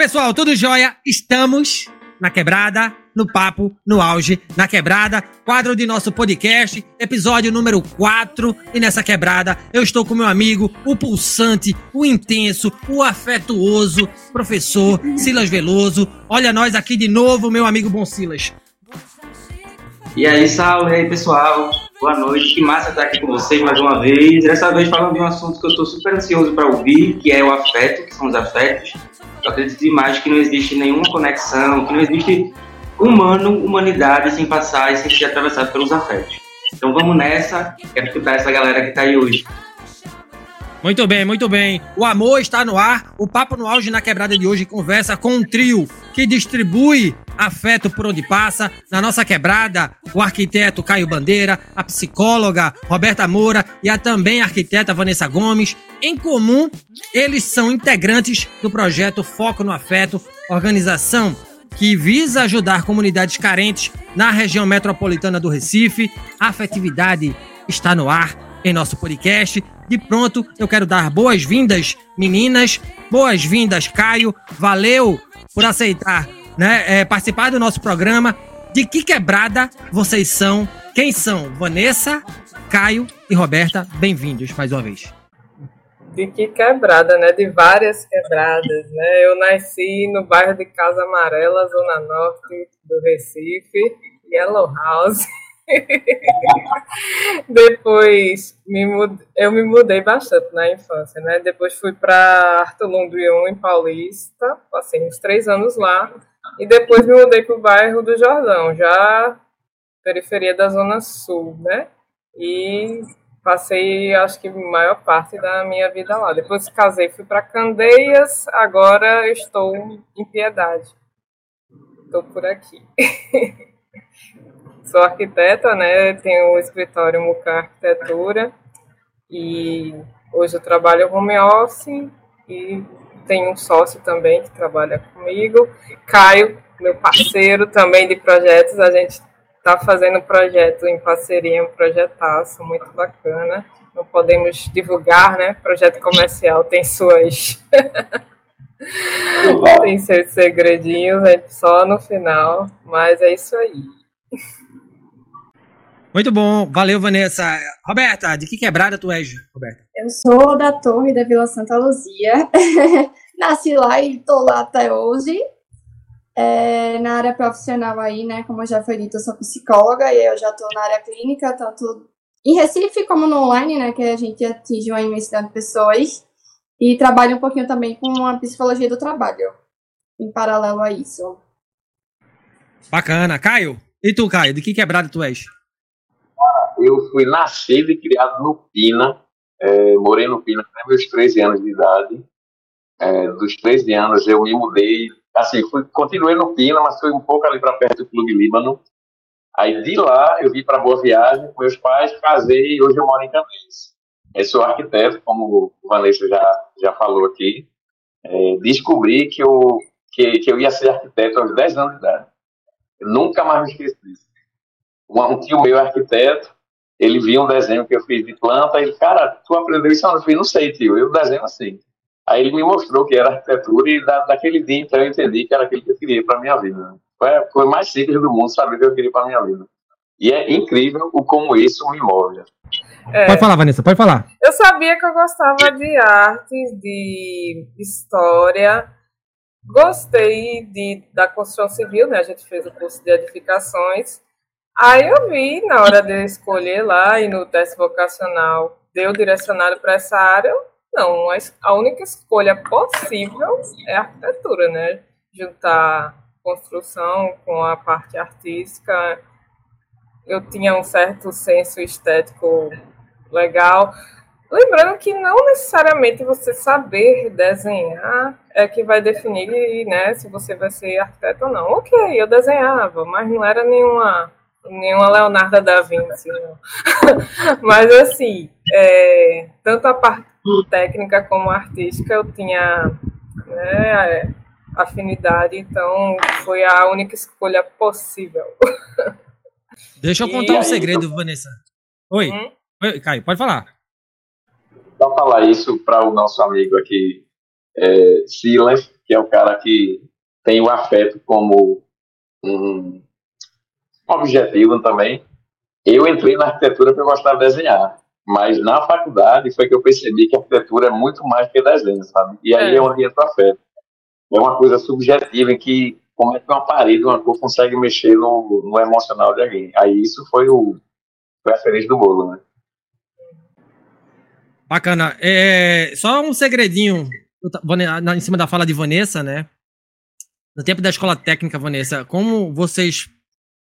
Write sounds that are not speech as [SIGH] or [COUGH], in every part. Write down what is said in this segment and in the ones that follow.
pessoal, tudo jóia? Estamos na quebrada, no papo, no auge, na quebrada, quadro de nosso podcast, episódio número 4. E nessa quebrada eu estou com meu amigo, o pulsante, o intenso, o afetuoso, professor Silas Veloso. Olha nós aqui de novo, meu amigo Bom Silas. E aí, salve aí, pessoal. Boa noite. Que massa estar aqui com vocês mais uma vez. Dessa vez falando de um assunto que eu estou super ansioso para ouvir, que é o afeto, que são os afetos. Eu acredito demais que não existe nenhuma conexão, que não existe humano, humanidade sem passar e sem ser atravessado pelos afetos. Então vamos nessa, quero escutar essa galera que está aí hoje. Muito bem, muito bem. O amor está no ar. O Papo no Auge na Quebrada de hoje conversa com um trio que distribui afeto por onde passa. Na nossa quebrada, o arquiteto Caio Bandeira, a psicóloga Roberta Moura e a também arquiteta Vanessa Gomes. Em comum, eles são integrantes do projeto Foco no Afeto, organização que visa ajudar comunidades carentes na região metropolitana do Recife. A afetividade está no ar em nosso podcast. De pronto, eu quero dar boas-vindas, meninas. Boas-vindas, Caio. Valeu por aceitar né, é, participar do nosso programa. De que quebrada vocês são? Quem são? Vanessa, Caio e Roberta. Bem-vindos mais uma vez. De que quebrada, né? De várias quebradas, né? Eu nasci no bairro de Casa Amarela, Zona Norte do Recife, Yellow House. [LAUGHS] Depois me eu me mudei bastante na infância, né? Depois fui para Arthur Lundrion, em Paulista, passei uns três anos lá. E depois me mudei para o bairro do Jordão, já periferia da Zona Sul, né? E passei, acho que, a maior parte da minha vida lá. Depois casei, fui para Candeias, agora estou em Piedade. Estou por aqui. [LAUGHS] Sou arquiteta, né? Tenho o escritório Mucar Arquitetura e hoje eu trabalho home office e tenho um sócio também que trabalha comigo. Caio, meu parceiro também de projetos, a gente está fazendo um projeto em parceria, um projetaço muito bacana. Não podemos divulgar, né? Projeto comercial tem suas. [LAUGHS] tem seus segredinhos, é só no final, mas é isso aí. Muito bom, valeu, Vanessa. Roberta, de que quebrada tu és, Roberta? Eu sou da Torre da Vila Santa Luzia. [LAUGHS] Nasci lá e tô lá até hoje. É, na área profissional aí, né, como já foi dito, eu sou psicóloga e eu já tô na área clínica, tanto em Recife como no online, né, que a gente atinge uma imensidade de pessoas. E trabalho um pouquinho também com a psicologia do trabalho, em paralelo a isso. Bacana. Caio, e tu, Caio, de que quebrada tu és? Eu fui nascido e criado no Pina, é, morei no Pina até meus 13 anos de idade. É, dos 13 anos eu me mudei, assim, fui, continuei no Pina, mas fui um pouco ali para perto do Clube Líbano. Aí de lá eu vim para Boa Viagem com meus pais, casei e hoje eu moro em Candeias. Eu sou arquiteto, como o Vanessa já, já falou aqui. É, descobri que eu, que, que eu ia ser arquiteto aos 10 anos de idade. Eu nunca mais me esqueço disso. Um, um tio meu arquiteto, ele viu um desenho que eu fiz de planta, e ele, cara, tu aprendeu isso? Eu falei, não sei, tio, eu desenho assim. Aí ele me mostrou que era arquitetura e da, daquele dia então eu entendi que era aquilo que eu queria para minha vida. Foi a coisa mais simples do mundo saber o que eu queria para minha vida. E é incrível o como isso me move. É, pode falar, Vanessa, pode falar. Eu sabia que eu gostava de artes, de história. Gostei de, da construção civil, né? A gente fez o curso de edificações. Aí eu vi, na hora de escolher lá e no teste vocacional, deu direcionado para essa área. Não, a única escolha possível é a arquitetura, né? Juntar construção com a parte artística. Eu tinha um certo senso estético legal. Lembrando que não necessariamente você saber desenhar é que vai definir né, se você vai ser arquiteto ou não. Ok, eu desenhava, mas não era nenhuma nenhuma Leonardo da Vinci, não. [LAUGHS] Mas assim, é, tanto a parte técnica como artística eu tinha né, afinidade, então foi a única escolha possível. [LAUGHS] Deixa eu contar e um aí, segredo, eu... Vanessa. Oi. Hum? Oi, Caio, pode falar. Só falar isso para o nosso amigo aqui, é, Silas, que é o cara que tem o afeto como um objetivo também. Eu entrei na arquitetura porque eu gostava de desenhar, mas na faculdade foi que eu percebi que a arquitetura é muito mais que desenho, sabe? E aí é, é onde entra o afeto. É uma coisa subjetiva em que como é que uma parede, uma cor consegue mexer no, no emocional de alguém. Aí isso foi o foi a feliz do bolo, né? Bacana. É, só um segredinho em cima da fala de Vanessa, né? No tempo da escola técnica, Vanessa, como vocês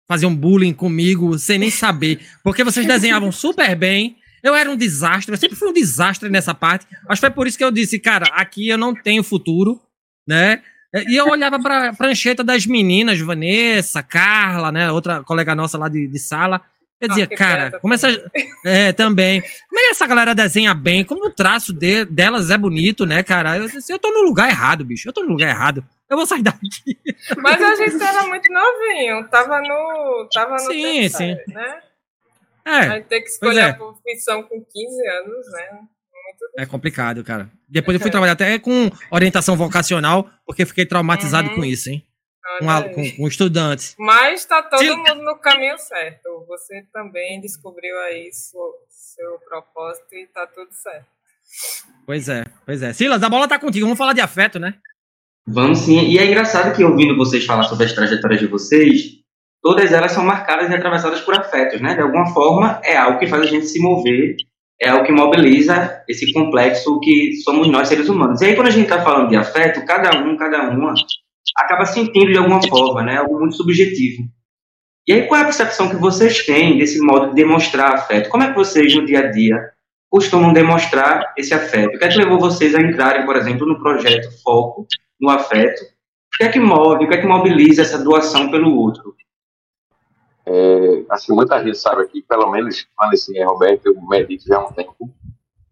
faziam bullying comigo sem nem saber? Porque vocês desenhavam super bem. Eu era um desastre, eu sempre fui um desastre nessa parte. Acho que foi por isso que eu disse, cara, aqui eu não tenho futuro, né? E eu olhava pra prancheta das meninas, Vanessa, Carla, né? Outra colega nossa lá de, de sala. Eu dizia, cara, como essa. [LAUGHS] É, também. Como é essa galera desenha bem? Como o traço de, delas é bonito, né, cara? Eu, eu tô no lugar errado, bicho. Eu tô no lugar errado. Eu vou sair daqui. [LAUGHS] Mas a gente era muito novinho. Tava no. Tava no sim, sim. né? É. A gente tem que escolher é. a profissão com 15 anos, né? É complicado, cara. Depois eu fui trabalhar até com [LAUGHS] orientação vocacional, porque fiquei traumatizado uhum. com isso, hein? Com, com, com estudantes. Mas está todo Sim. mundo no caminho certo. Você também descobriu aí seu, seu propósito e está tudo certo. Pois é, pois é. Silas, a bola tá contigo. Vamos falar de afeto, né? Vamos sim. E é engraçado que ouvindo vocês falar sobre as trajetórias de vocês, todas elas são marcadas e atravessadas por afetos, né? De alguma forma, é algo que faz a gente se mover, é algo que mobiliza esse complexo que somos nós, seres humanos. E aí, quando a gente está falando de afeto, cada um, cada uma acaba sentindo de alguma forma, né? Algo muito subjetivo. E aí, qual é a percepção que vocês têm desse modo de demonstrar afeto? Como é que vocês, no dia a dia, costumam demonstrar esse afeto? O que é que levou vocês a entrarem, por exemplo, no projeto Foco no Afeto? O que é que move, o que é que mobiliza essa doação pelo outro? É, assim, muita gente sabe aqui, pelo menos, falando assim, é, Roberto, eu medito já há um tempo,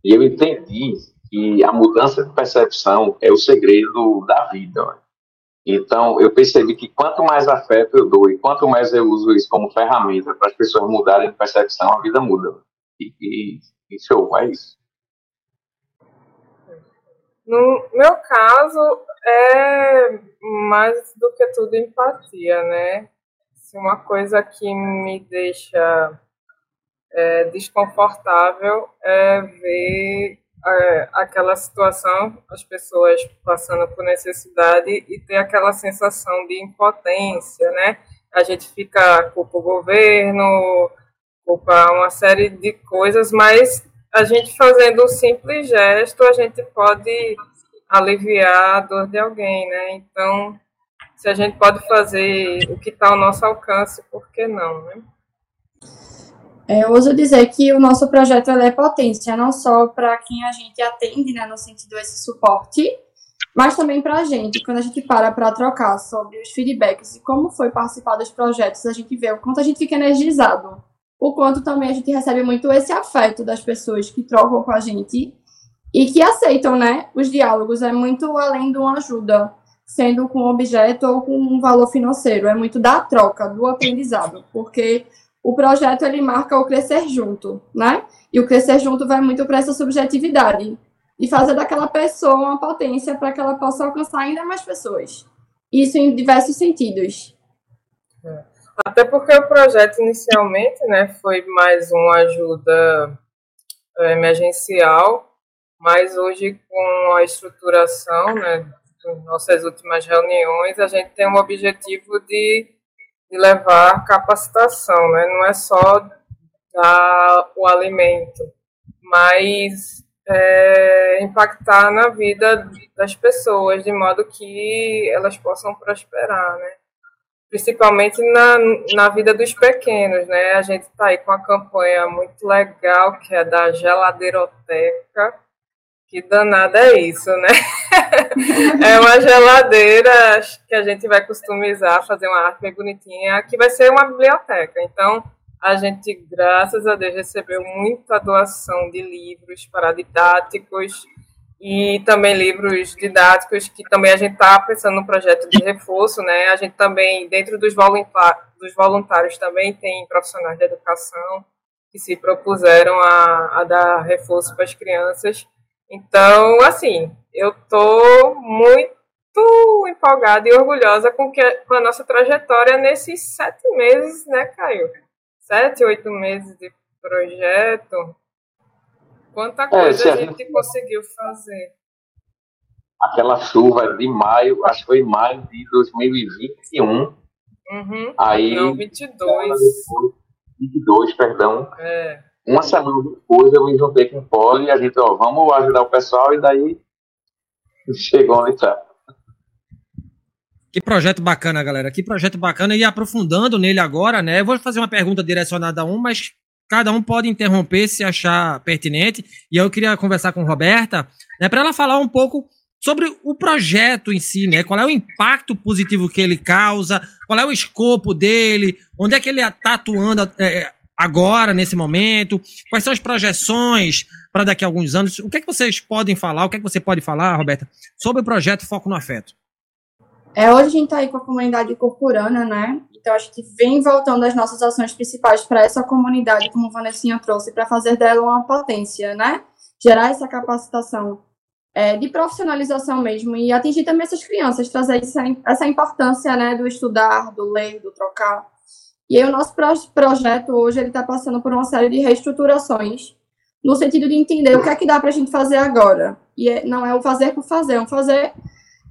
e eu entendi que a mudança de percepção é o segredo da vida. Então, eu percebi que quanto mais afeto eu dou e quanto mais eu uso isso como ferramenta para as pessoas mudarem de percepção, a vida muda. E, e, e é isso. No meu caso, é mais do que tudo empatia, né? Se uma coisa que me deixa é, desconfortável é ver é, aquela situação, as pessoas passando por necessidade e ter aquela sensação de impotência, né? A gente fica culpa o governo, culpa uma série de coisas, mas a gente fazendo um simples gesto, a gente pode aliviar a dor de alguém, né? Então, se a gente pode fazer o que está ao nosso alcance, por que não, né? É, eu ouso dizer que o nosso projeto é potência, não só para quem a gente atende, né, no sentido desse suporte, mas também para a gente. Quando a gente para para trocar sobre os feedbacks e como foi participar dos projetos, a gente vê o quanto a gente fica energizado, o quanto também a gente recebe muito esse afeto das pessoas que trocam com a gente e que aceitam, né, os diálogos. É muito além de uma ajuda, sendo com um objeto ou com um valor financeiro. É muito da troca, do aprendizado, porque o projeto ele marca o crescer junto, né? E o crescer junto vai muito para essa subjetividade e fazer daquela pessoa uma potência para que ela possa alcançar ainda mais pessoas. Isso em diversos sentidos. É. Até porque o projeto inicialmente, né, foi mais uma ajuda é, emergencial, mas hoje com a estruturação, né, nossas últimas reuniões, a gente tem um objetivo de de levar capacitação, né? Não é só dar o alimento, mas é, impactar na vida das pessoas de modo que elas possam prosperar, né? Principalmente na, na vida dos pequenos, né? A gente está aí com uma campanha muito legal que é da geladeiroteca, que danada é isso, né? [LAUGHS] é uma geladeira que a gente vai customizar, fazer uma arte bem bonitinha, que vai ser uma biblioteca. Então, a gente, graças a Deus, recebeu muita doação de livros paradidáticos e também livros didáticos, que também a gente está pensando no projeto de reforço, né? A gente também, dentro dos voluntários, dos voluntários também tem profissionais de educação que se propuseram a, a dar reforço para as crianças. Então, assim, eu tô muito empolgada e orgulhosa com, que, com a nossa trajetória nesses sete meses, né, Caio? Sete, oito meses de projeto. Quanta é, coisa é, a, gente, gente conseguiu fazer. Aquela chuva de maio, acho que foi maio de 2021. Uhum. Aí, Não, 22. 22, perdão. É. Uma semana depois eu me juntei com o Poli e a gente, ó, vamos ajudar o pessoal e daí chegou onde está. Que projeto bacana, galera. Que projeto bacana. E aprofundando nele agora, né? Eu vou fazer uma pergunta direcionada a um, mas cada um pode interromper se achar pertinente. E eu queria conversar com Roberta, né, para ela falar um pouco sobre o projeto em si, né? Qual é o impacto positivo que ele causa, qual é o escopo dele, onde é que ele está atuando é, agora, nesse momento, quais são as projeções para daqui a alguns anos. O que é que vocês podem falar, o que é que você pode falar, Roberta, sobre o projeto Foco no Afeto? É, hoje a gente está aí com a comunidade corporana, né? Então a gente vem voltando as nossas ações principais para essa comunidade, como a Vanessinha trouxe, para fazer dela uma potência, né? Gerar essa capacitação é, de profissionalização mesmo e atingir também essas crianças, trazer essa, essa importância, né, do estudar, do ler, do trocar. E aí o nosso pro projeto hoje ele está passando por uma série de reestruturações no sentido de entender o que é que dá para a gente fazer agora. E é, não é o fazer por fazer, é um fazer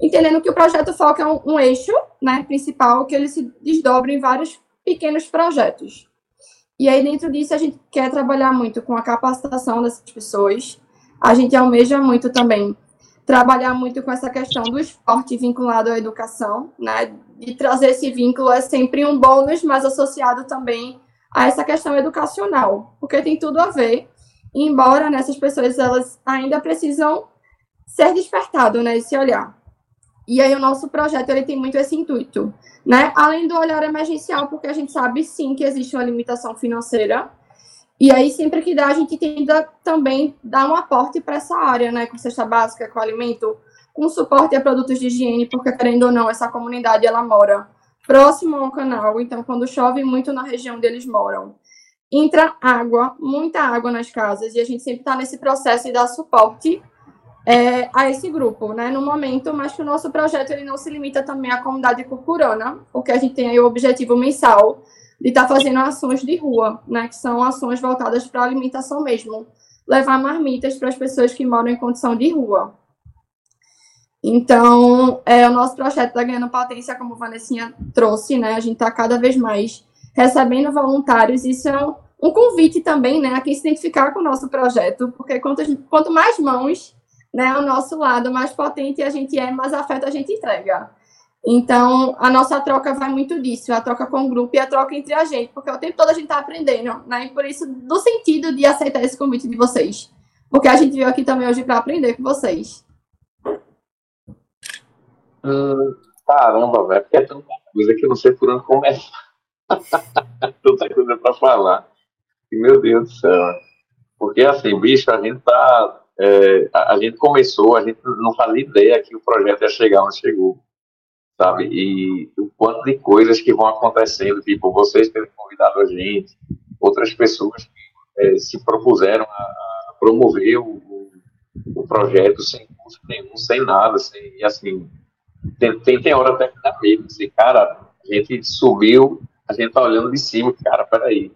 entendendo que o projeto Foco é um, um eixo né, principal, que ele se desdobra em vários pequenos projetos. E aí, dentro disso, a gente quer trabalhar muito com a capacitação dessas pessoas. A gente almeja muito também trabalhar muito com essa questão do esporte vinculado à educação, né? De trazer esse vínculo é sempre um bônus, mas associado também a essa questão educacional, porque tem tudo a ver. Embora nessas pessoas elas ainda precisam ser despertado, né? Esse olhar. E aí o nosso projeto ele tem muito esse intuito, né? Além do olhar emergencial, porque a gente sabe sim que existe uma limitação financeira. E aí sempre que dá a gente tenta também dar um aporte para essa área, né, com cesta básica, com alimento, com suporte a produtos de higiene, porque querendo ou não, essa comunidade ela mora próximo ao canal, então quando chove muito na região onde eles moram, entra água, muita água nas casas, e a gente sempre está nesse processo de dar suporte é, a esse grupo, né, no momento, mas que o nosso projeto ele não se limita também à comunidade curcurana, porque a gente tem aí o objetivo mensal de estar tá fazendo ações de rua, né, que são ações voltadas para alimentação mesmo, levar marmitas para as pessoas que moram em condição de rua. Então, é, o nosso projeto está ganhando potência, como a Vanessinha trouxe, né, a gente está cada vez mais recebendo voluntários, isso é um, um convite também, né, a quem se identificar com o nosso projeto, porque quanto, quanto mais mãos né, ao nosso lado, mais potente a gente é, mais afeto a gente entrega. Então, a nossa troca vai muito disso, a troca com o grupo e a troca entre a gente, porque o tempo todo a gente está aprendendo, né? E por isso, do sentido de aceitar esse convite de vocês. Porque a gente veio aqui também hoje para aprender com vocês. Caramba, velho, porque é tanta coisa que eu não sei por onde começar. [LAUGHS] tanta coisa para falar. Meu Deus do céu. Porque, assim, bicho, a gente tá é, a, gente começou, a gente não fazia ideia que o projeto ia chegar onde chegou, sabe? E o quanto de coisas que vão acontecendo, tipo, vocês terem convidado a gente, outras pessoas que é, se propuseram a, promover o, o, projeto sem custo nenhum, sem nada, sem, e assim, tem, tem, hora até que dá medo, assim, cara, a gente subiu, a gente tá olhando de cima, cara, peraí,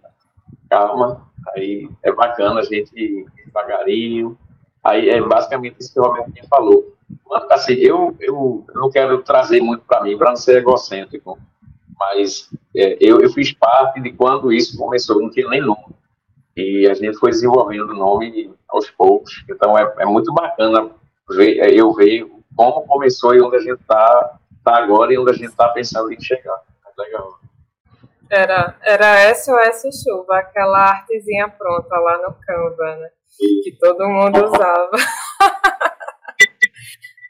calma, aí é bacana a gente devagarinho, Aí é basicamente isso que o Robertinho falou. Assim, eu, eu, não quero trazer muito para mim, para não ser egocêntrico, mas é, eu, eu fiz parte de quando isso começou, não tinha nem nome. E a gente foi desenvolvendo o nome aos poucos. Então é, é muito bacana ver, é, eu ver como começou e onde a gente está tá agora e onde a gente está pensando em chegar. É legal. Era, era SOS Chuva, aquela artezinha pronta lá no Canva, né? que todo mundo usava. [LAUGHS]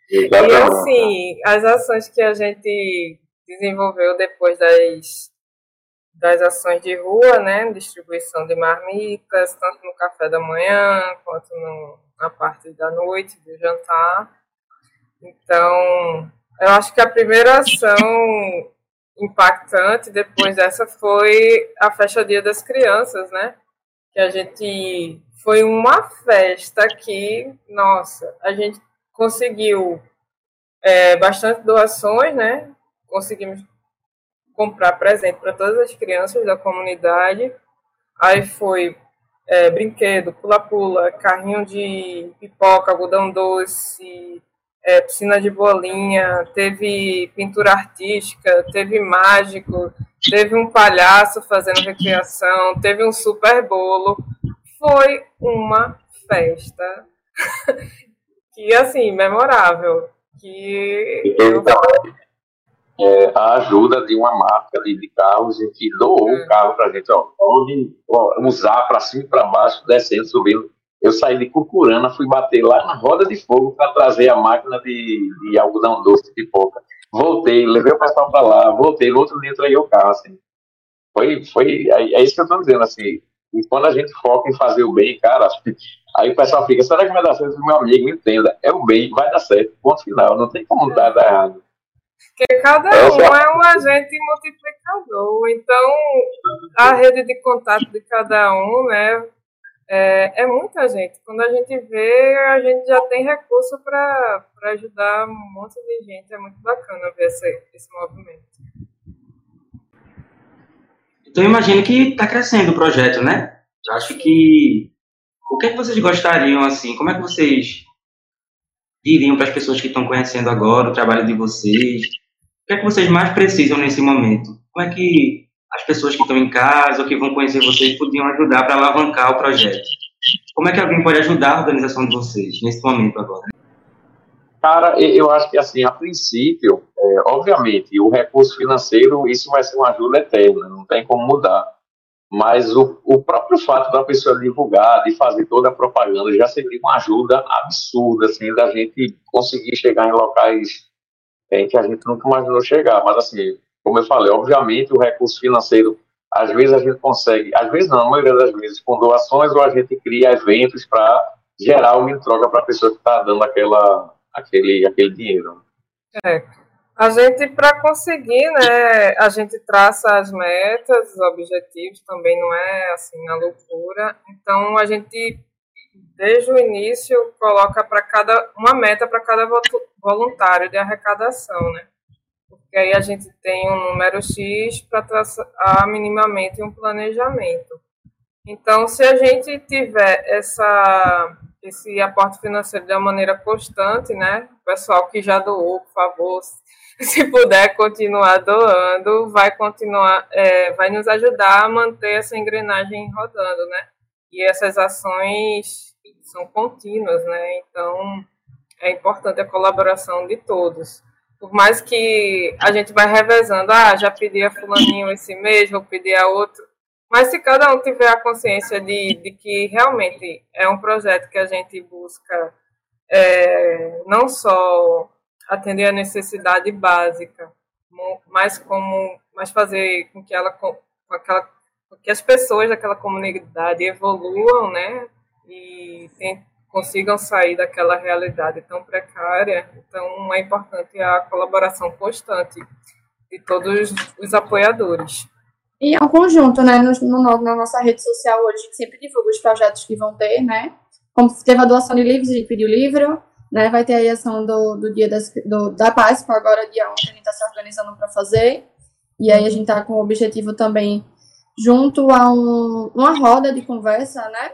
e assim, as ações que a gente desenvolveu depois das, das ações de rua, né? Distribuição de marmitas, tanto no café da manhã quanto no, na parte da noite, do jantar. Então, eu acho que a primeira ação impactante depois dessa foi a festa Dia das Crianças, né? Que a gente foi uma festa que, nossa, a gente conseguiu é, bastante doações, né? Conseguimos comprar presente para todas as crianças da comunidade. Aí foi é, brinquedo, pula-pula, carrinho de pipoca, algodão doce, é, piscina de bolinha, teve pintura artística, teve mágico, teve um palhaço fazendo recreação, teve um super bolo. Foi uma festa [LAUGHS] que, assim, memorável. Que eu... é, a ajuda de uma marca de, de carros que doou o é. carro para a gente, ó, pode usar para cima e para baixo, descendo, subindo eu saí de Cucurana, fui bater lá na roda de fogo para trazer a máquina de, de algodão doce de pipoca. Voltei, levei o pessoal para lá, voltei, no outro dia entreguei o carro, assim. Foi, foi, é, é isso que eu estou dizendo, assim. E quando a gente foca em fazer o bem, cara, [LAUGHS] aí o pessoal fica, será que vai dar certo? Meu amigo, entenda, é o bem, vai dar certo, ponto final, não tem como dar, dar errado. Porque cada um é um agente multiplicador, então a rede de contato de cada um, né, é, é, muita gente. Quando a gente vê, a gente já tem recurso para ajudar um monte de gente. É muito bacana ver esse, esse movimento. Então, imagino que está crescendo o projeto, né? Eu acho que. O que, é que vocês gostariam, assim? Como é que vocês diriam para as pessoas que estão conhecendo agora o trabalho de vocês? O que é que vocês mais precisam nesse momento? Como é que as pessoas que estão em casa ou que vão conhecer vocês podiam ajudar para alavancar o projeto. Como é que alguém pode ajudar a organização de vocês nesse momento agora? Cara, eu acho que assim, a princípio, é, obviamente, o recurso financeiro, isso vai ser uma ajuda eterna, não tem como mudar. Mas o, o próprio fato da pessoa divulgar, de fazer toda a propaganda, já seria uma ajuda absurda, assim, da gente conseguir chegar em locais em que a gente nunca imaginou chegar. Mas, assim, como eu falei, obviamente o recurso financeiro, às vezes a gente consegue, às vezes não, a maioria das vezes, com doações ou a gente cria eventos para gerar uma troca para a pessoa que está dando aquela, aquele, aquele dinheiro. É. A gente, para conseguir, né, a gente traça as metas, os objetivos, também não é assim na loucura. Então, a gente, desde o início, coloca para cada uma meta para cada voluntário de arrecadação, né? Porque aí a gente tem um número X para traçar minimamente um planejamento. Então, se a gente tiver essa, esse aporte financeiro de uma maneira constante, né? O pessoal que já doou, por favor, [LAUGHS] se puder continuar doando, vai continuar, é, vai nos ajudar a manter essa engrenagem rodando, né? E essas ações são contínuas, né? Então, é importante a colaboração de todos. Por mais que a gente vai revezando, ah, já pedi a fulaninho esse mês, vou pedir a outro. Mas se cada um tiver a consciência de, de que realmente é um projeto que a gente busca é, não só atender a necessidade básica, mas como mas fazer com que ela com aquela que as pessoas daquela comunidade evoluam, né? E tem, consigam sair daquela realidade tão precária. Então, é importante a colaboração constante de todos os apoiadores. E é um conjunto, né? No, no, na nossa rede social hoje, a gente sempre divulga os projetos que vão ter, né? Como teve a doação de livros, a gente pediu livro, né? Vai ter a ação do, do Dia das, do, da Páscoa, agora dia 11, a gente está se organizando para fazer. E aí a gente está com o objetivo também, junto a um, uma roda de conversa, né?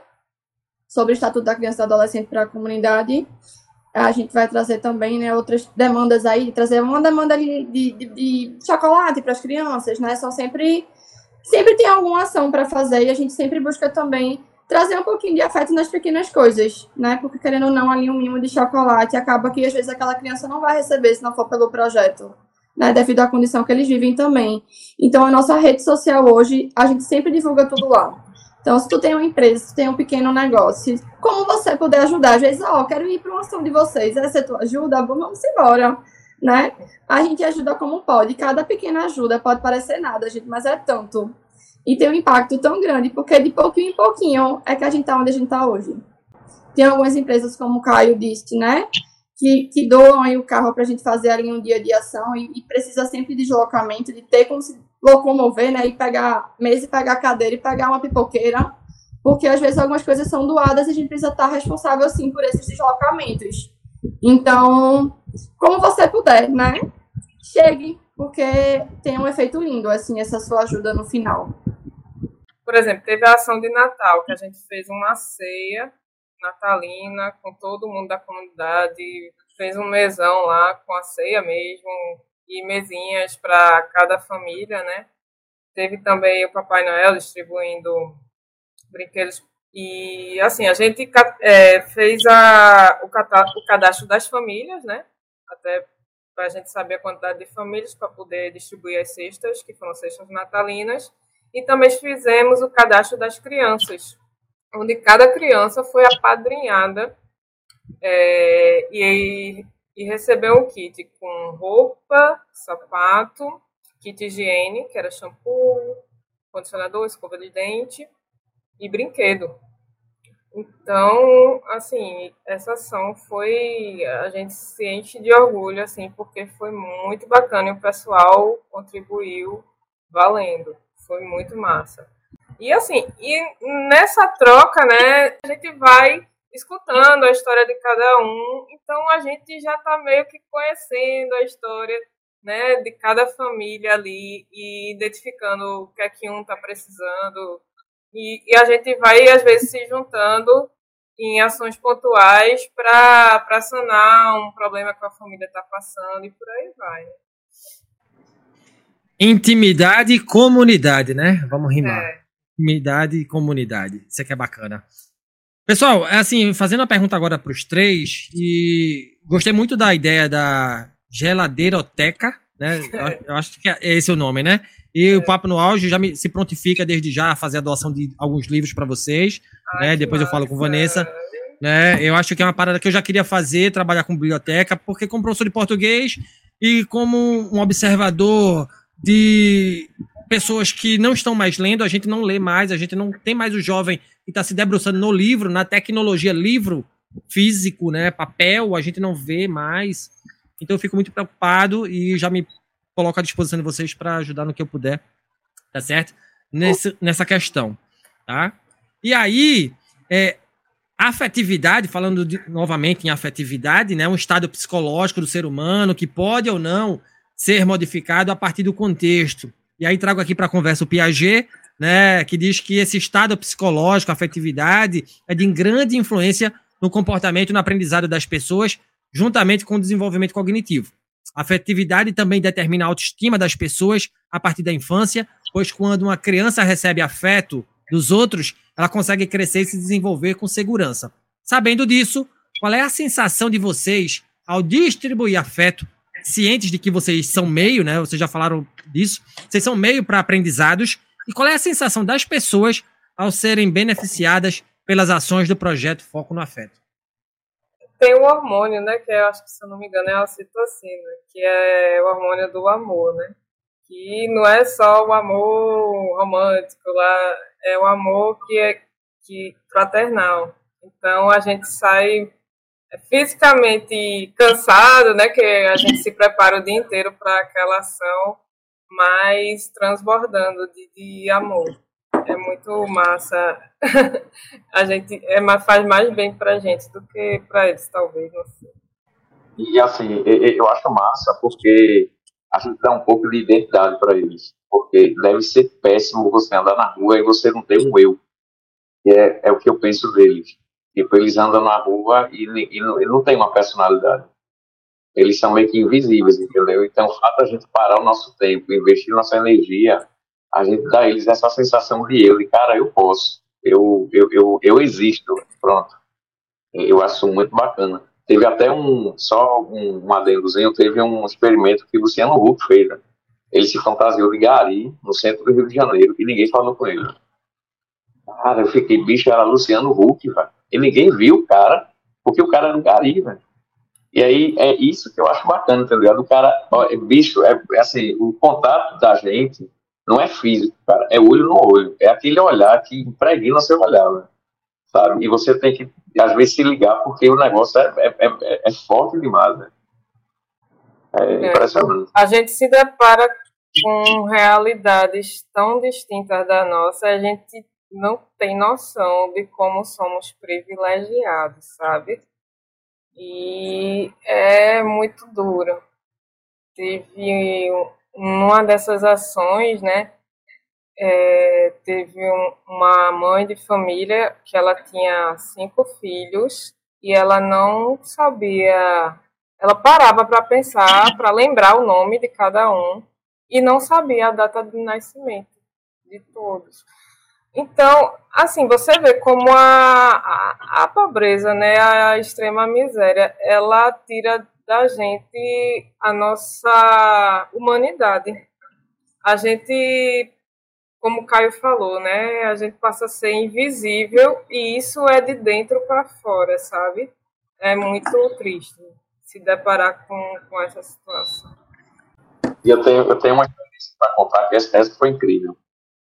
Sobre o Estatuto da Criança e do Adolescente para a comunidade. A gente vai trazer também né, outras demandas aí, trazer uma demanda de, de, de chocolate para as crianças, né? São sempre, sempre tem alguma ação para fazer e a gente sempre busca também trazer um pouquinho de afeto nas pequenas coisas, né? Porque querendo ou não, ali um mimo de chocolate acaba que às vezes aquela criança não vai receber se não for pelo projeto, né? Devido à condição que eles vivem também. Então a nossa rede social hoje, a gente sempre divulga tudo lá. Então, se tu tem uma empresa, se tu tem um pequeno negócio, como você puder ajudar? Às vezes, ó, oh, quero ir para uma ação de vocês, essa é tua ajuda, vamos embora, né? A gente ajuda como pode, cada pequena ajuda pode parecer nada, gente, mas é tanto. E tem um impacto tão grande, porque de pouquinho em pouquinho é que a gente está onde a gente está hoje. Tem algumas empresas, como o Caio disse, né? Que, que doam aí o carro para a gente fazer ali um dia de ação e, e precisa sempre de deslocamento, de ter locomover, né, e pegar mesa e pegar cadeira e pegar uma pipoqueira, porque às vezes algumas coisas são doadas e a gente precisa estar responsável sim por esses deslocamentos. Então, como você puder, né? Chegue, porque tem um efeito lindo, assim, essa sua ajuda no final. Por exemplo, teve a ação de Natal, que a gente fez uma ceia natalina com todo mundo da comunidade, fez um mesão lá com a ceia mesmo e mesinhas para cada família, né? Teve também o Papai Noel distribuindo brinquedos e assim a gente é, fez a, o, o cadastro das famílias, né? Até para a gente saber a quantidade de famílias para poder distribuir as cestas, que foram cestas natalinas. E também fizemos o cadastro das crianças, onde cada criança foi apadrinhada é, e, e recebeu um kit com roupa, sapato, kit higiene, que era shampoo, condicionador, escova de dente e brinquedo. Então, assim, essa ação foi a gente se enche de orgulho assim, porque foi muito bacana e o pessoal contribuiu valendo. Foi muito massa. E assim, e nessa troca, né, a gente vai escutando a história de cada um, então a gente já está meio que conhecendo a história né, de cada família ali e identificando o que é que um está precisando. E, e, a gente vai, às vezes, se juntando em ações pontuais para sanar um problema que a família está passando e por aí vai. Intimidade e comunidade, né? Vamos rimar. É. Intimidade e comunidade. Isso aqui é bacana. Pessoal, é assim, fazendo a pergunta agora para os três, e gostei muito da ideia da geladeiroteca, né? Eu acho que é esse o nome, né? E é. o Papo no Auge já me, se prontifica desde já a fazer a doação de alguns livros para vocês, Ai, né? Depois massa. eu falo com Vanessa. Né? Eu acho que é uma parada que eu já queria fazer, trabalhar com biblioteca, porque como professor de português e como um observador de pessoas que não estão mais lendo, a gente não lê mais, a gente não tem mais o jovem que está se debruçando no livro, na tecnologia livro físico, né, papel, a gente não vê mais. Então eu fico muito preocupado e já me coloco à disposição de vocês para ajudar no que eu puder, tá certo? Nesse, nessa questão, tá? E aí, é, afetividade, falando de, novamente em afetividade, né, um estado psicológico do ser humano que pode ou não ser modificado a partir do contexto. E aí trago aqui para a conversa o Piaget, né, que diz que esse estado psicológico, afetividade, é de grande influência no comportamento e no aprendizado das pessoas, juntamente com o desenvolvimento cognitivo. A afetividade também determina a autoestima das pessoas a partir da infância, pois quando uma criança recebe afeto dos outros, ela consegue crescer e se desenvolver com segurança. Sabendo disso, qual é a sensação de vocês ao distribuir afeto cientes de que vocês são meio, né? Vocês já falaram disso. Vocês são meio para aprendizados. E qual é a sensação das pessoas ao serem beneficiadas pelas ações do projeto Foco no Afeto? Tem o hormônio, né? Que eu acho que, se eu não me engano, é a ocitocina, que é o hormônio do amor, né? Que não é só o amor romântico lá, é o amor que é que fraternal. Então a gente sai fisicamente cansado, né? Que a gente se prepara o dia inteiro para aquela ação, mas transbordando de, de amor. É muito massa. [LAUGHS] a gente é, faz mais bem para a gente do que para eles, talvez. E assim, eu acho massa porque a gente dá um pouco de identidade para eles. Porque deve ser péssimo você andar na rua e você não ter um eu. Que é, é o que eu penso deles Tipo, eles andam na rua e, e, e não tem uma personalidade. Eles são meio que invisíveis, entendeu? Então, o fato de a gente parar o nosso tempo, investir nossa energia, a gente dá a eles essa sensação de eu, de cara, eu posso, eu, eu, eu, eu existo, pronto. Eu acho muito bacana. Teve até um, só um, um adendozinho, teve um experimento que Luciano Huck fez, né? Ele se fantasiou de gari no centro do Rio de Janeiro e ninguém falou com ele. Cara, eu fiquei, bicho, era Luciano Huck, velho. E ninguém viu o cara, porque o cara era um gari, velho. E aí é isso que eu acho bacana, tá ligado? O cara, ó, é, bicho, é, é, assim, o contato da gente não é físico, cara, é olho no olho. É aquele olhar que impregna seu olhar, né? sabe? E você tem que, às vezes, se ligar, porque o negócio é, é, é, é forte demais, né? É, impressionante. A gente se depara com realidades tão distintas da nossa, a gente não tem noção de como somos privilegiados, sabe? E é muito duro. Teve uma dessas ações, né? É, teve um, uma mãe de família que ela tinha cinco filhos e ela não sabia. Ela parava para pensar, para lembrar o nome de cada um e não sabia a data de nascimento de todos. Então, assim, você vê como a, a, a, pobreza, né, a extrema miséria, ela tira da gente a nossa humanidade. A gente, como o Caio falou, né, a gente passa a ser invisível e isso é de dentro para fora, sabe? É muito triste se deparar com, com essa situação. E eu tenho, eu tenho uma experiência para contar que essa foi incrível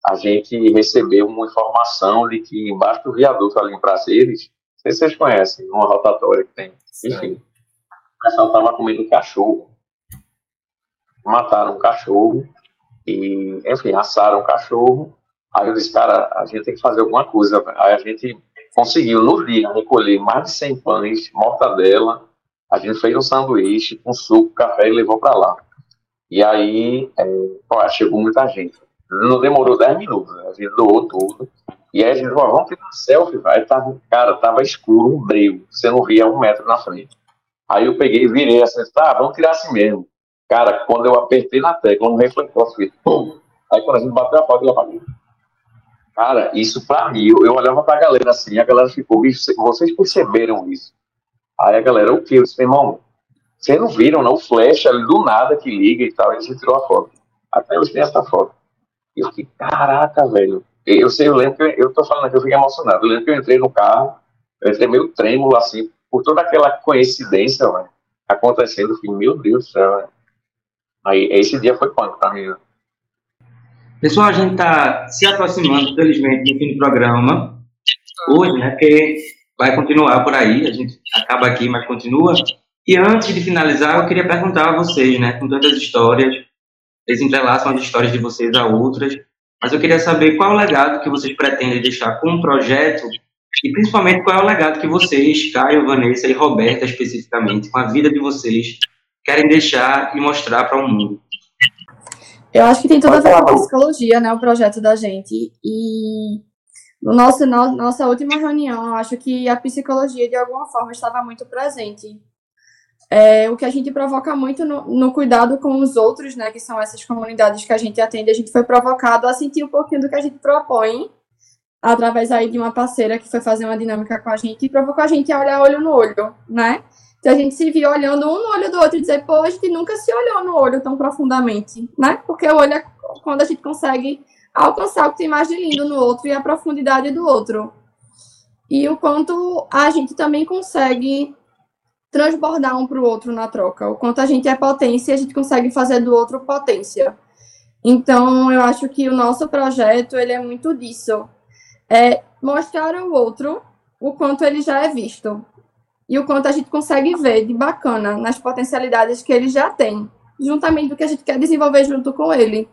a gente recebeu uma informação de que embaixo do viaduto ali em Prazeres, não sei se vocês conhecem, uma rotatória que tem, enfim, o pessoal estava comendo cachorro. Mataram um cachorro e, enfim, assaram o cachorro. Aí eu disse, cara, a gente tem que fazer alguma coisa. Aí a gente conseguiu, no dia, recolher mais de 100 pães, mortadela. A gente fez um sanduíche com suco, café e levou para lá. E aí, é, ó, chegou muita gente. Não demorou 10 minutos, né? a gente doou tudo. E aí a gente falou, vamos tirar selfie, vai. Tava, cara, tava escuro, um breu. Você não via um metro na frente. Aí eu peguei virei assim, tá, vamos tirar assim mesmo. Cara, quando eu apertei na tecla, um refletor, fez pum. Aí quando a gente bateu a foto, eu falei, cara, isso pra mim, eu, eu olhava pra galera assim, a galera ficou, bicho, vocês perceberam isso? Aí a galera, o que? Eu disse, irmão, vocês não viram, não? O flash ali do nada que liga e tal, a gente tirou a foto. Até hoje tem essa foto. Eu fiquei, caraca, velho. Eu sei, eu lembro que eu, tô falando aqui, eu fiquei emocionado. Eu lembro que eu entrei no carro, eu entrei meio trêmulo, assim, por toda aquela coincidência, velho, acontecendo. Eu fiquei, meu Deus do céu, velho. Aí, esse dia foi quando pra mim? Pessoal, a gente está se aproximando, felizmente, do fim do programa. Hoje, né? Porque vai continuar por aí, a gente acaba aqui, mas continua. E antes de finalizar, eu queria perguntar a vocês, né? Com tantas histórias, eles entrelaçam as histórias de vocês a outras, mas eu queria saber qual é o legado que vocês pretendem deixar com o projeto e principalmente qual é o legado que vocês, Caio, Vanessa e Roberta especificamente, com a vida de vocês, querem deixar e mostrar para o mundo. Eu acho que tem tudo a ver com a psicologia, né, o projeto da gente. E no nosso, no, nossa última reunião, eu acho que a psicologia, de alguma forma, estava muito presente é, o que a gente provoca muito no, no, cuidado com os outros, né, que são essas comunidades que a gente atende, a gente foi provocado a sentir um pouquinho do que a gente propõe, através aí de uma parceira que foi fazer uma dinâmica com a gente e provocou a gente a olhar olho no olho, né? Então a gente se viu olhando um no olho do outro e dizer, pô, a gente nunca se olhou no olho tão profundamente, né? Porque o olho é quando a gente consegue alcançar o que tem mais de lindo no outro e a profundidade do outro. E o quanto a gente também consegue transbordar um para o outro na troca. O quanto a gente é potência, a gente consegue fazer do outro potência. Então, eu acho que o nosso projeto, ele é muito disso. É mostrar ao outro o quanto ele já é visto. E o quanto a gente consegue ver de bacana nas potencialidades que ele já tem, juntamente do que a gente quer desenvolver junto com ele.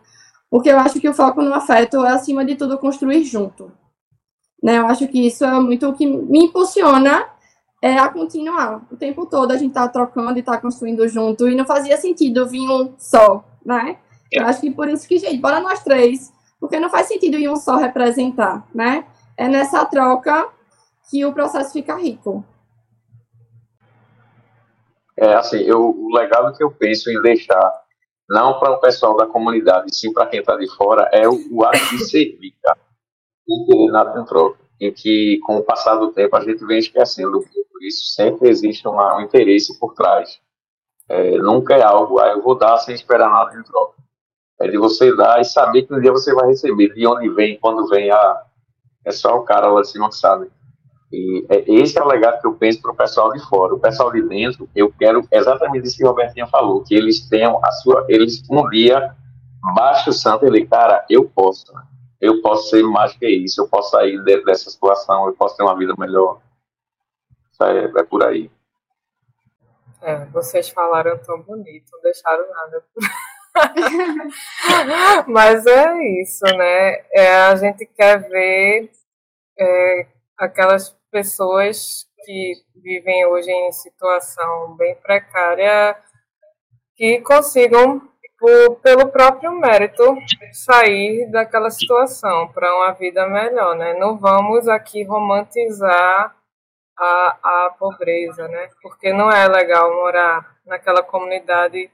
Porque eu acho que o foco no afeto é, acima de tudo, construir junto. Né? Eu acho que isso é muito o que me impulsiona é, a continuar. O tempo todo a gente tá trocando e tá construindo junto, e não fazia sentido vir um só, né? Eu acho que por isso que, gente, bora nós três, porque não faz sentido ir um só representar, né? É nessa troca que o processo fica rico. É, assim, eu, o legado que eu penso em deixar, não para o pessoal da comunidade, sim para quem está de fora, é o, o ato de servir, cara. Não nada em troca em que, com o passar do tempo, a gente vem esquecendo. Por isso, sempre existe uma, um interesse por trás. É, nunca é algo, ah, eu vou dar sem esperar nada em troca. É de você dar e saber que um dia você vai receber. De onde vem, quando vem, ah, é só o cara lá de cima que sabe. E é, esse é o legado que eu penso para o pessoal de fora. O pessoal de dentro, eu quero exatamente isso que o Robertinho falou, que eles tenham a sua, eles um dia baixe o santo ele, cara, eu posso. Né? eu posso ser mais que isso, eu posso sair de, dessa situação, eu posso ter uma vida melhor. Isso é, é por aí. É, vocês falaram tão bonito, não deixaram nada. [LAUGHS] Mas é isso, né? É, a gente quer ver é, aquelas pessoas que vivem hoje em situação bem precária que consigam, por, pelo próprio mérito, sair daquela situação para uma vida melhor, né? Não vamos aqui romantizar a, pobreza, né? Porque não é legal morar naquela comunidade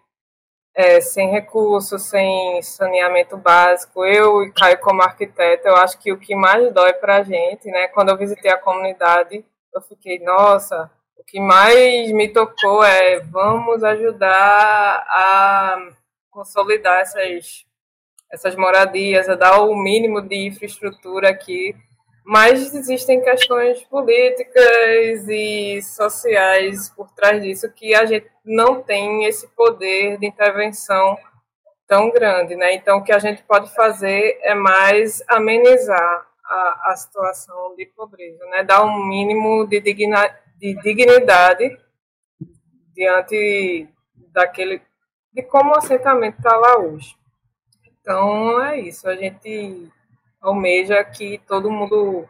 é, sem recursos, sem saneamento básico. Eu e Caio como arquiteto, eu acho que o que mais dói para a gente, né? Quando eu visitei a comunidade, eu fiquei, nossa, o que mais me tocou é vamos ajudar a consolidar essas, essas moradias, a dar o mínimo de infraestrutura aqui mas existem questões políticas e sociais por trás disso que a gente não tem esse poder de intervenção tão grande, né? Então, o que a gente pode fazer é mais amenizar a, a situação de pobreza, né? Dar um mínimo de, digna, de dignidade diante daquele de como o assentamento está lá hoje. Então, é isso. A gente almeja que todo mundo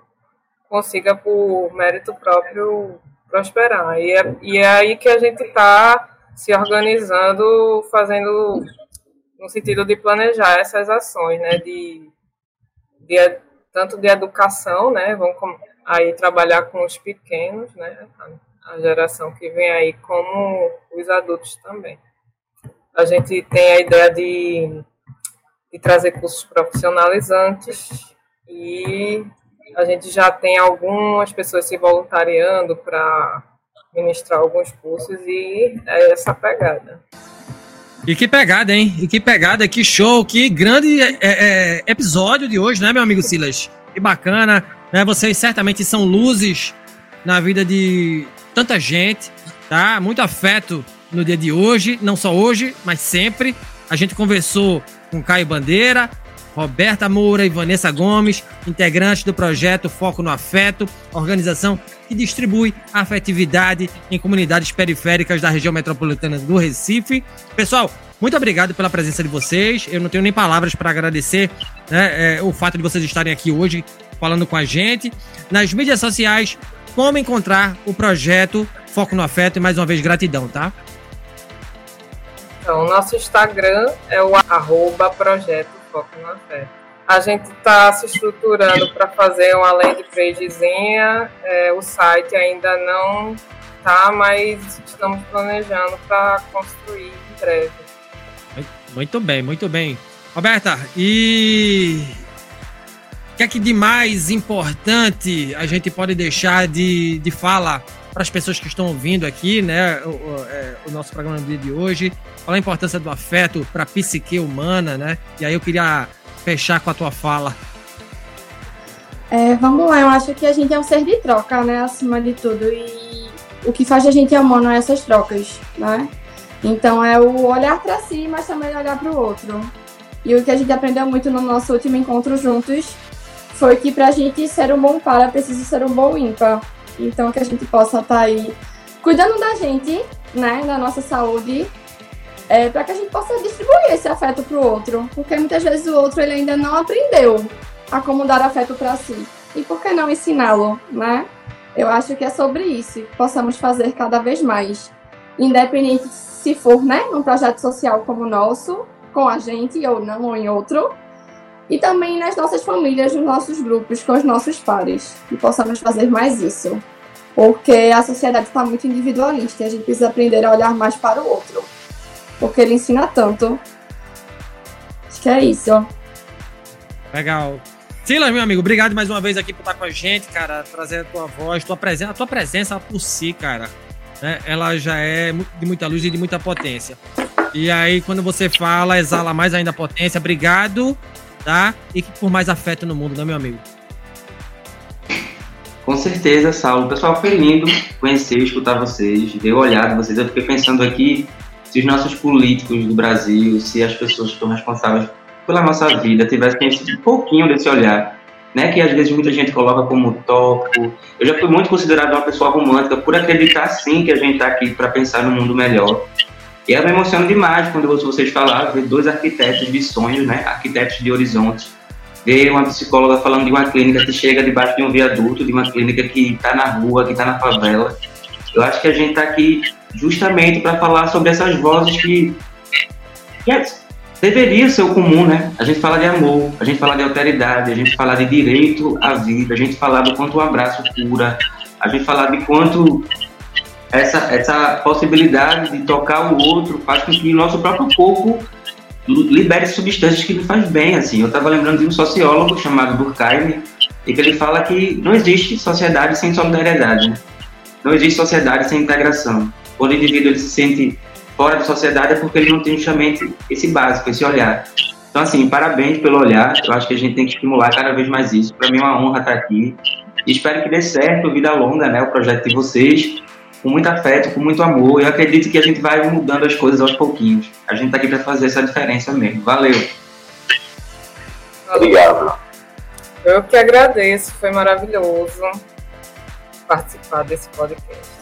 consiga, por mérito próprio, prosperar. E é, e é aí que a gente está se organizando, fazendo no sentido de planejar essas ações, né, de, de tanto de educação, né, vamos aí trabalhar com os pequenos, né, a, geração que vem aí, como os adultos também. A gente tem a ideia de de trazer cursos profissionalizantes e a gente já tem algumas pessoas se voluntariando para ministrar alguns cursos e é essa pegada. E que pegada, hein? E que pegada, que show, que grande é, é, episódio de hoje, né, meu amigo Silas? Que bacana, né? Vocês certamente são luzes na vida de tanta gente, tá? Muito afeto no dia de hoje, não só hoje, mas sempre. A gente conversou com Caio Bandeira, Roberta Moura e Vanessa Gomes, integrantes do projeto Foco no Afeto, organização que distribui afetividade em comunidades periféricas da região metropolitana do Recife. Pessoal, muito obrigado pela presença de vocês. Eu não tenho nem palavras para agradecer né, é, o fato de vocês estarem aqui hoje falando com a gente. Nas mídias sociais, como encontrar o projeto Foco no Afeto e mais uma vez gratidão, tá? Então, nosso Instagram é o arroba projeto Foco no Afeto. A gente está se estruturando para fazer uma landing pagezinha. É, o site ainda não tá, mas estamos planejando para construir em breve. Muito bem, muito bem. Roberta, e o que é que de mais importante a gente pode deixar de, de fala para as pessoas que estão ouvindo aqui, né, o, o, é, o nosso programa do dia de hoje, falar a importância do afeto para a psique humana, né? E aí eu queria fechar com a tua fala. É, vamos lá, eu acho que a gente é um ser de troca, né, acima de tudo, e o que faz a gente humano é essas trocas, né? Então é o olhar para si, mas também olhar para o outro. E o que a gente aprendeu muito no nosso último encontro juntos foi que para a gente ser um bom para, precisa ser um bom ímpar. Então, que a gente possa estar tá aí cuidando da gente, né, da nossa saúde, é, para que a gente possa distribuir esse afeto para o outro. Porque muitas vezes o outro ele ainda não aprendeu a como dar afeto para si. E por que não ensiná-lo, né? Eu acho que é sobre isso que possamos fazer cada vez mais. Independente se for, né, num projeto social como o nosso, com a gente ou não, ou em outro, e também nas nossas famílias, nos nossos grupos, com os nossos pares, que possamos fazer mais isso. Porque a sociedade está muito individualista e a gente precisa aprender a olhar mais para o outro. Porque ele ensina tanto. Acho que é isso. Legal. Silas, meu amigo, obrigado mais uma vez aqui por estar com a gente, cara, trazer a tua voz, tua presença, a tua presença por si, cara, né, ela já é de muita luz e de muita potência. E aí, quando você fala, exala mais ainda a potência. Obrigado tá? E que por mais afeto no mundo, né, meu amigo? Com certeza, Saulo. Pessoal, foi lindo conhecer, escutar vocês, ver o olhar de vocês. Eu fiquei pensando aqui se os nossos políticos do Brasil, se as pessoas que estão responsáveis pela nossa vida tivessem um pouquinho desse olhar, né? Que às vezes muita gente coloca como tópico. Eu já fui muito considerado uma pessoa romântica por acreditar sim que a gente está aqui para pensar no mundo melhor. E eu me emociono demais quando ouço vocês falar, ver dois arquitetos de sonhos, né? Arquitetos de horizontes, ver uma psicóloga falando de uma clínica que chega debaixo de um viaduto, de uma clínica que está na rua, que está na favela. Eu acho que a gente está aqui justamente para falar sobre essas vozes que, que é, deveria ser o comum, né? A gente fala de amor, a gente fala de alteridade, a gente fala de direito à vida, a gente fala do quanto o abraço cura, a gente fala de quanto essa, essa possibilidade de tocar o outro faz com que o nosso próprio corpo libere substâncias que lhe faz bem, assim. Eu estava lembrando de um sociólogo chamado Durkheim, e que ele fala que não existe sociedade sem solidariedade, né? não existe sociedade sem integração. Quando o indivíduo ele se sente fora da sociedade é porque ele não tem justamente esse básico, esse olhar. Então, assim, parabéns pelo olhar. Eu acho que a gente tem que estimular cada vez mais isso. Para mim é uma honra estar aqui. Espero que dê certo, vida longa, né? O projeto de vocês com muito afeto, com muito amor. Eu acredito que a gente vai mudando as coisas aos pouquinhos. A gente está aqui para fazer essa diferença mesmo. Valeu. Obrigado. Eu que agradeço, foi maravilhoso participar desse podcast.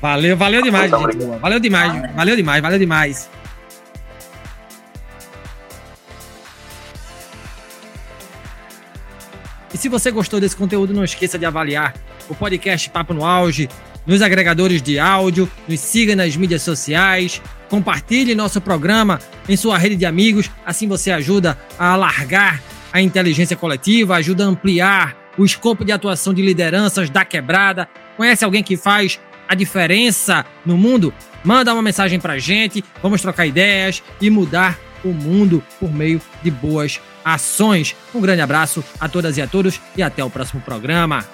Valeu, valeu demais, gente. Boa. Valeu demais, valeu demais, valeu demais. E se você gostou desse conteúdo, não esqueça de avaliar o podcast Papo no Auge nos agregadores de áudio, nos siga nas mídias sociais, compartilhe nosso programa em sua rede de amigos, assim você ajuda a alargar a inteligência coletiva, ajuda a ampliar o escopo de atuação de lideranças da quebrada. Conhece alguém que faz a diferença no mundo? Manda uma mensagem pra gente, vamos trocar ideias e mudar o mundo por meio de boas ações. Um grande abraço a todas e a todos e até o próximo programa.